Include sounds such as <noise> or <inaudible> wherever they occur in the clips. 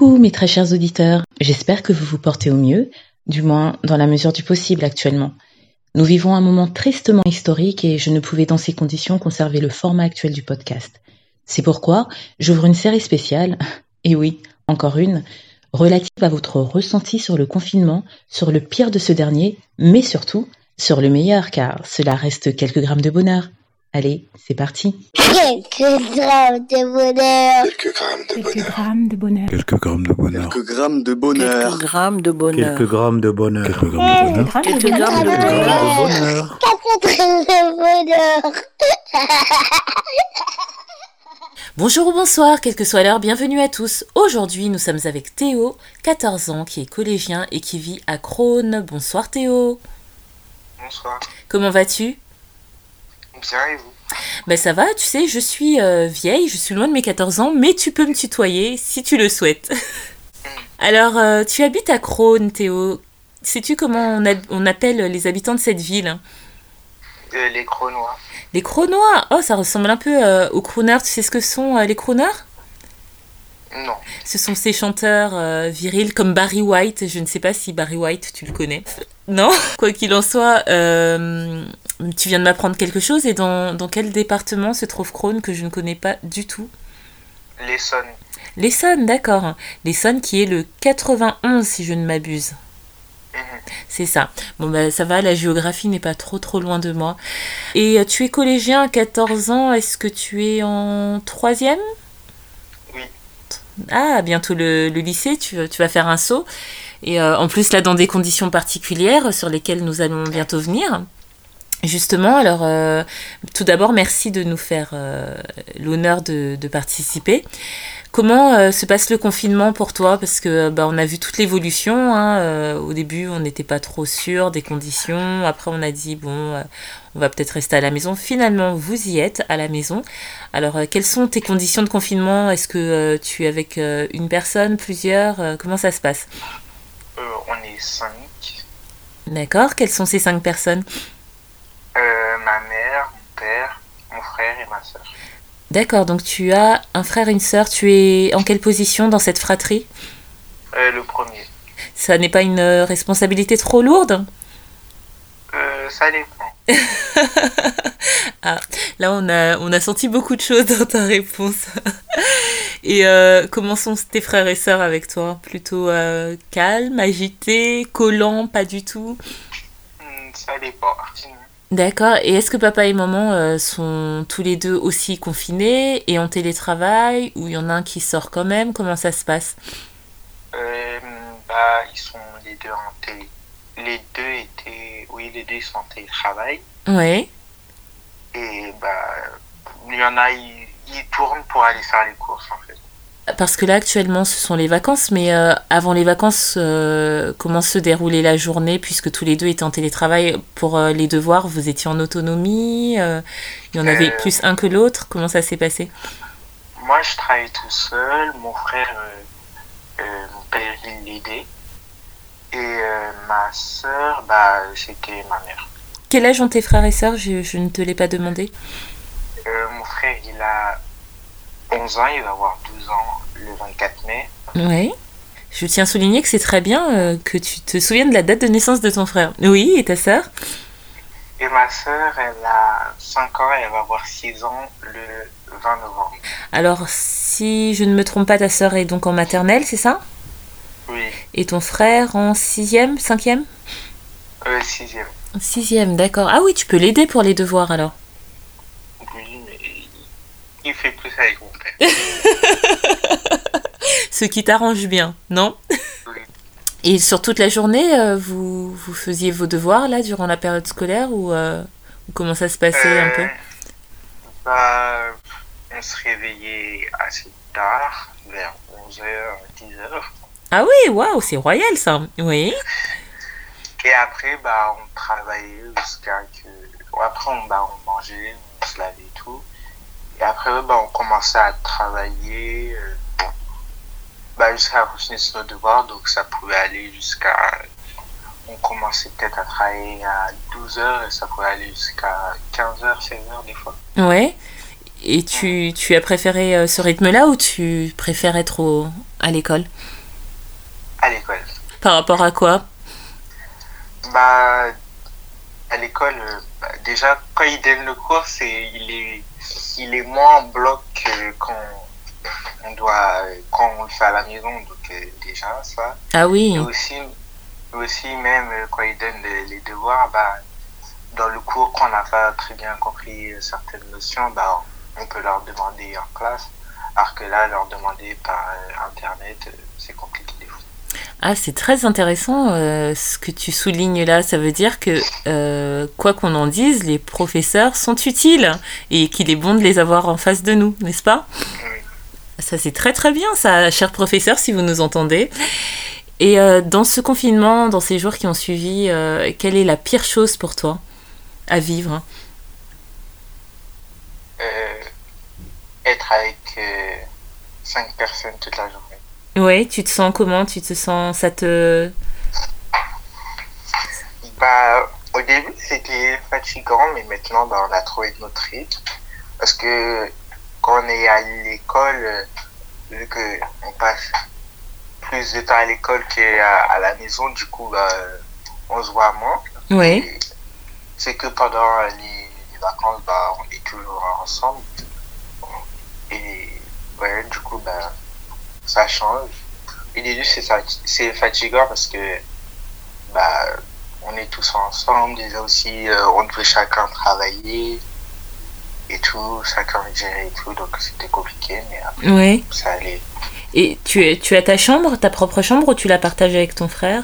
Coucou mes très chers auditeurs, j'espère que vous vous portez au mieux, du moins dans la mesure du possible actuellement. Nous vivons un moment tristement historique et je ne pouvais dans ces conditions conserver le format actuel du podcast. C'est pourquoi j'ouvre une série spéciale, <laughs> et oui, encore une, relative à votre ressenti sur le confinement, sur le pire de ce dernier, mais surtout sur le meilleur car cela reste quelques grammes de bonheur. Allez, c'est parti. Quelques grammes de bonheur. Quelques grammes de Quelques bonheur. grammes de bonheur. Quelques grammes de bonheur. Quelques grammes de bonheur. Quelques grammes de bonheur. Quelques grammes de bonheur. Quelques grammes de bonheur. Quelques grammes de Quelques bonheur. grammes de bonheur. Quatre grammes de bonheur. Bonjour ou bonsoir, quelle que soit l'heure, bienvenue à tous. Aujourd'hui, nous sommes avec Théo, 14 ans, qui est collégien et qui vit à Crône. Bonsoir Théo. Bonsoir. Comment vas-tu Bien et vous Ben ça va, tu sais, je suis euh, vieille, je suis loin de mes 14 ans, mais tu peux me tutoyer si tu le souhaites. Alors, euh, tu habites à Crône, Théo. Sais-tu comment on, a- on appelle les habitants de cette ville Euh, Les Cronois. Les Cronois Oh, ça ressemble un peu aux crooners. Tu sais ce que sont les crooners Non. Ce sont ces chanteurs euh, virils comme Barry White. Je ne sais pas si Barry White, tu le connais. Non? Quoi qu'il en soit, euh, tu viens de m'apprendre quelque chose. Et dans, dans quel département se trouve Crône que je ne connais pas du tout L'Essonne. L'Essonne, d'accord. L'Essonne qui est le 91, si je ne m'abuse. Mhm. C'est ça. Bon, bah, ça va, la géographie n'est pas trop trop loin de moi. Et euh, tu es collégien à 14 ans, est-ce que tu es en troisième? Oui. Ah, bientôt le, le lycée, tu, tu vas faire un saut. Et euh, en plus, là, dans des conditions particulières sur lesquelles nous allons bientôt venir. Justement, alors, euh, tout d'abord, merci de nous faire euh, l'honneur de, de participer. Comment euh, se passe le confinement pour toi? Parce que bah, on a vu toute l'évolution. hein, au début, on n'était pas trop sûr des conditions. Après, on a dit bon, on va peut-être rester à la maison. Finalement, vous y êtes à la maison. Alors, quelles sont tes conditions de confinement? Est-ce que tu es avec une personne, plusieurs? Comment ça se passe? On est cinq. D'accord. Quelles sont ces cinq personnes? Euh, ma mère, mon père, mon frère et ma soeur. D'accord. Donc, tu as un frère et une sœur. Tu es en quelle position dans cette fratrie? Euh, le premier. Ça n'est pas une euh, responsabilité trop lourde? Euh, ça dépend. <laughs> Là, on a, on a senti beaucoup de choses dans ta réponse. <laughs> Et euh, comment sont tes frères et sœurs avec toi? Plutôt calme, agité, collant, pas du tout? Hmm, ça dépend. D'accord. Et est-ce que papa et maman euh, sont tous les deux aussi confinés et en télétravail Ou il y en a un qui sort quand même? Comment ça se passe? Euh, bah, ils sont les deux en télé. Les deux étaient. Oui, les deux sont en télétravail. Ouais. Et bah, il y en a, ils, ils tournent pour aller faire les courses en fait. Parce que là, actuellement, ce sont les vacances, mais euh, avant les vacances, euh, comment se déroulait la journée Puisque tous les deux étaient en télétravail pour euh, les devoirs, vous étiez en autonomie Il y en avait plus un que l'autre Comment ça s'est passé? Moi, je travaillais tout seul. Mon frère, mon père, il l'aidait. Et ma soeur, bah, c'était ma mère. Quel âge ont tes frères et sœurs? Je, je ne te l'ai pas demandé. Mon frère, il a 11 ans, il va avoir 12 ans le 24 mai. Oui. Je tiens à souligner que c'est très bien euh, que tu te souviennes de la date de naissance de ton frère. Oui, et ta sœur? Et ma soeur, elle a 5 ans et elle va avoir 6 ans le 20 novembre. Alors, si je ne me trompe pas, ta sœur est donc en maternelle, c'est ça? Oui, Et ton frère en sixième, cinquième? Euh, 6 Sixième, d'accord. Ah oui, tu peux l'aider pour les devoirs alors. Oui, mais il fait plus <laughs> Ce qui t'arrange bien, non Oui. Et sur toute la journée, euh, vous, vous faisiez vos devoirs là durant la période scolaire ou, euh, comment ça se passait un peu Euh, bah, on se réveillait assez tard, vers 11h, 10h. Ah oui, waouh, c'est royal ça. Oui. Et après, bah, on travaillait jusqu'à que. Après, on, bah, on mangeait, on se lavait et après, bah, on commençait à travailler. euh, bah, jusqu'à continuer sur nos devoirs. Donc, ça pouvait aller jusqu'à. On commençait peut-être à travailler à 12h et ça pouvait aller jusqu'à 15h, 16h des fois. Ouais. Et tu, tu as préféré euh, ce rythme-là ou tu préfères être au, à l'école? À l'école. Par rapport à quoi? Bah, à l'école, euh, bah, déjà, quand il donne le cours, c'est, il, est, il est moins en bloc quand on, doit, quand on le fait à la maison. Donc, euh, déjà, ça. Ah oui. Et aussi, aussi même euh, quand il donne les, les devoirs, bah, dans le cours, quand on n'a pas très bien compris certaines notions, bah, on peut leur demander en classe. Alors que là, leur demander par euh, Internet, euh, c'est compliqué. Ah, c'est très intéressant euh, ce que tu soulignes là. Ça veut dire que, euh, quoi qu'on en dise, les professeurs sont utiles et qu'il est bon de les avoir en face de nous, n'est-ce pas? Ça, c'est très très bien, ça, cher professeur, si vous nous entendez. Et euh, dans ce confinement, dans ces jours qui ont suivi, quelle est la pire chose pour toi à vivre? Être avec cinq personnes toute la journée. Ouais, tu te sens comment? Tu te sens. Ça te. Bah, au début, c'était fatigant, mais maintenant, bah, on a trouvé notre rythme. Parce que quand on est à l'école, euh, vu qu'on passe plus de temps à l'école qu'à à la maison, du coup, bah, on se voit moins. Et C'est que pendant les, les vacances, bah, on est toujours ensemble. Et ouais, du coup, bah, ça change. Au début, c'est fatigant parce que bah, on est tous ensemble. Déjà aussi, euh, on devait chacun travailler et tout, chacun gérer et tout. Donc c'était compliqué, mais après, ça allait. Et tu, tu as ta chambre, ta propre chambre, ou tu la partages avec ton frère?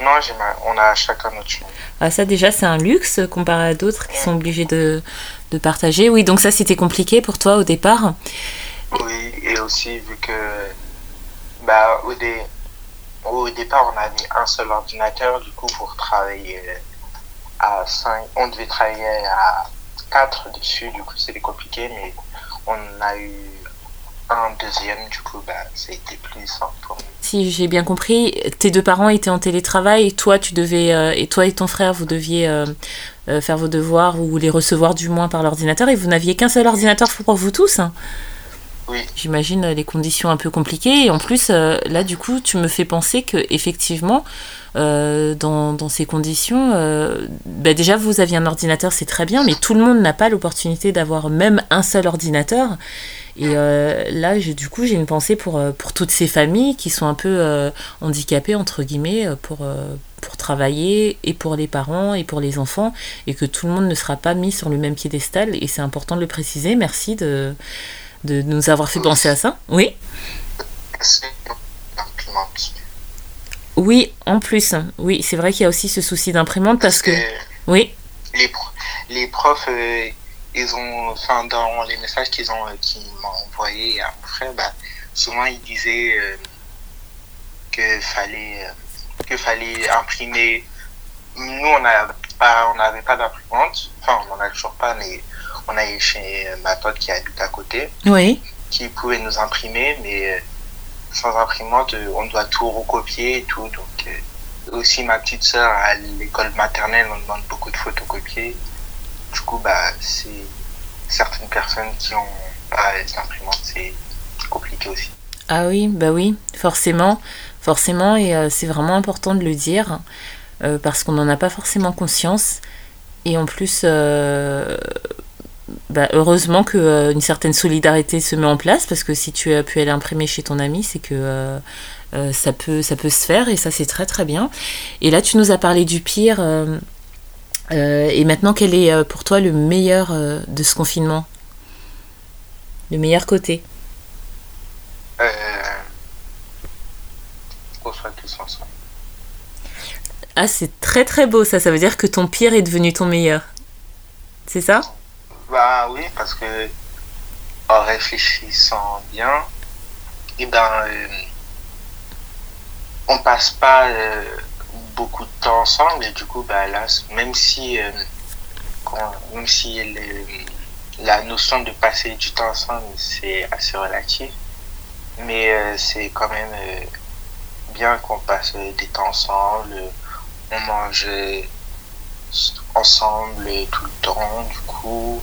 Non, ma- on a chacun notre chambre. Ah, ça déjà c'est un luxe comparé à d'autres qui sont obligés de, de partager. Oui, donc ça c'était compliqué pour toi au départ. Oui, aussi vu que bah, au, dé- au départ, on avait un seul ordinateur, du coup, pour travailler à 5, on devait travailler à 4 dessus, du coup, c'était compliqué, mais on a eu un deuxième, du coup, bah, été plus simple. Si j'ai bien compris, tes deux parents étaient en télétravail et toi tu devais euh, et toi et ton frère vous deviez euh, euh, faire vos devoirs ou les recevoir du moins par l'ordinateur et vous n'aviez qu'un seul ordinateur pour vous tous. hein? J'imagine euh, les conditions un peu compliquées. Et en plus euh, là du coup tu me fais penser que effectivement euh, dans, dans ces conditions bah, déjà vous aviez un ordinateur c'est très bien mais tout le monde n'a pas l'opportunité d'avoir même un seul ordinateur. Et là j'ai du coup j'ai une pensée pour, pour toutes ces familles qui sont un peu handicapées entre guillemets pour, pour travailler et pour les parents et pour les enfants et que tout le monde ne sera pas mis sur le même piédestal. Et c'est important de le préciser. Merci de de nous avoir fait penser à ça. Oui. Oui, en plus. Oui, c'est vrai qu'il y a aussi ce souci d'imprimante parce que... Oui, les, pro- les profs, euh, ils ont, enfin, dans les messages qu'ils ont, euh, qu'ils m'ont envoyé à mon frère, bah, souvent ils disaient euh, que fallait, euh, que fallait imprimer. Nous, on pas, on n'avait pas d'imprimante. Enfin, on n'en a toujours pas, mais on allait chez ma tante qui habite à côté, oui. qui pouvait nous imprimer, mais euh, sans imprimante, euh, on doit tout recopier et tout. Donc, euh, aussi ma petite sœur à l'école maternelle, on demande beaucoup de photocopier. Du coup, bah, c'est certaines personnes qui ont pas les imprimantes, c'est compliqué aussi. Ah oui, bah oui, forcément. Forcément, et euh, c'est vraiment important de le dire euh, parce qu'on n'en a pas forcément conscience. Et en plus, bah, heureusement que euh, une certaine solidarité se met en place parce que si tu as pu aller imprimer chez ton ami, c'est que euh, euh, ça, peut, ça peut se faire et ça c'est très très bien. Et là, tu nous as parlé du pire. euh, et maintenant, quel est pour toi le meilleur de ce confinement? Le meilleur côté? Ah, c'est très très beau ça. Ça veut dire que ton pire est devenu ton meilleur. C'est ça? Bah oui, parce que en réfléchissant bien, et ben, euh, on passe pas euh, beaucoup de temps ensemble et du coup, bah là, même si, euh, même si la notion de passer du temps ensemble, c'est assez relatif, mais c'est quand même bien qu'on passe des temps ensemble, on mange ensemble tout le temps, du coup.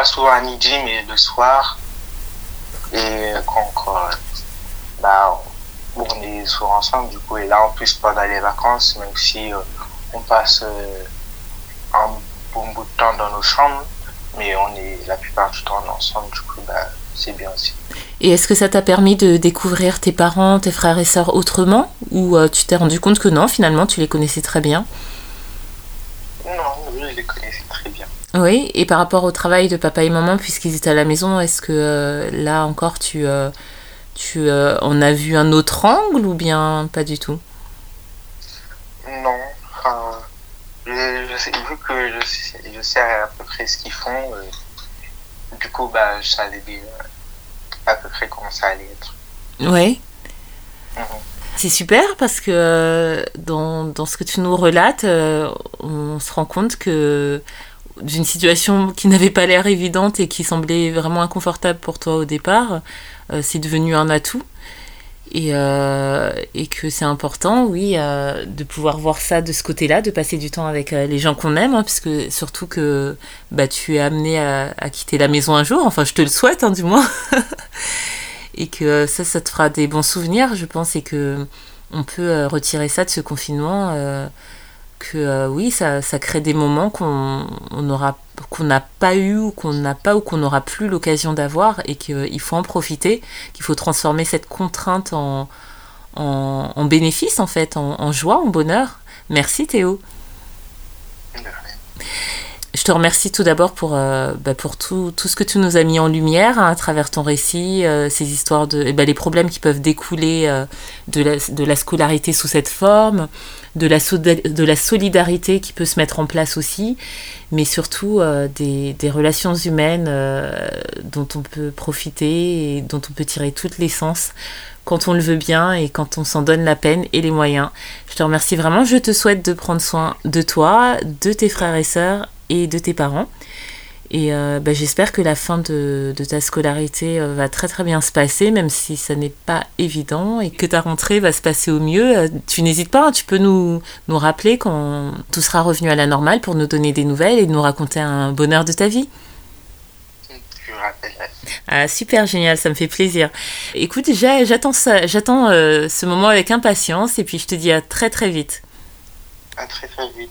Pas souvent à midi, mais le soir. Et quand encore, bah, on est souvent ensemble, du coup. Et là, en plus, pendant les vacances, même si on passe un bon bout de temps dans nos chambres, mais on est la plupart du temps ensemble, du coup, bah, c'est bien aussi. Et est-ce que ça t'a permis de découvrir tes parents, tes frères et sœurs autrement? Ou tu t'es rendu compte que non, finalement, tu les connaissais très bien? Les connaissais très bien. Oui, et par rapport au travail de papa et maman, puisqu'ils étaient à la maison, est-ce que là encore tu, tu en as vu un autre angle ou bien pas du tout? Non, je, sais, vu que je sais, je sais, à peu près ce qu'ils font, euh, du coup, bah, je savais bien à peu près comment ça allait être. Oui. Mhm. C'est super parce que dans, dans, ce que tu nous relates, euh, on se rend compte que d'une situation qui n'avait pas l'air évidente et qui semblait vraiment inconfortable pour toi au départ, euh, c'est devenu un atout. Et, euh, et que c'est important, oui, euh, de pouvoir voir ça de ce côté-là, de passer du temps avec euh, les gens qu'on aime, hein, puisque surtout que bah, tu es amené à, à, quitter la maison un jour, enfin je te le souhaite hein, du moins, <laughs> et que ça, ça te fera des bons souvenirs, je pense, et que on peut retirer ça de ce confinement que euh, oui, ça, ça, crée des moments qu'on aura qu'on n'a pas eu ou qu'on n'a pas ou qu'on n'aura plus l'occasion d'avoir et qu'il faut en profiter, qu'il faut transformer cette contrainte en, en, bénéfice en fait, en, en, joie, en bonheur. Merci Théo. Je te remercie tout d'abord pour, euh, bah, tout, ce que tu nous as mis en lumière hein, à travers ton récit, euh, ces histoires de eh ben, les problèmes qui peuvent découler euh, de, la, scolarité sous cette forme, de la, solidarité qui peut se mettre en place aussi, mais surtout des, des, relations humaines dont on peut profiter et dont on peut tirer toute l'essence quand on le veut bien et quand on s'en donne la peine et les moyens. Je te remercie vraiment, je te souhaite de prendre soin de toi, de tes frères et sœurs et de tes parents. Et euh, bah, j'espère que la fin de, de ta scolarité euh, va très très bien se passer, même si ça n'est pas évident, et que ta rentrée va se passer au mieux. Euh, tu n'hésites pas, hein, tu peux nous, nous rappeler quand tout sera revenu à la normale pour nous donner des nouvelles et nous raconter un bonheur de ta vie. Ah, super génial, ça me fait plaisir. Écoute, j'attends ça, j'attends ce moment avec impatience et puis je te dis à très très vite. À très très vite.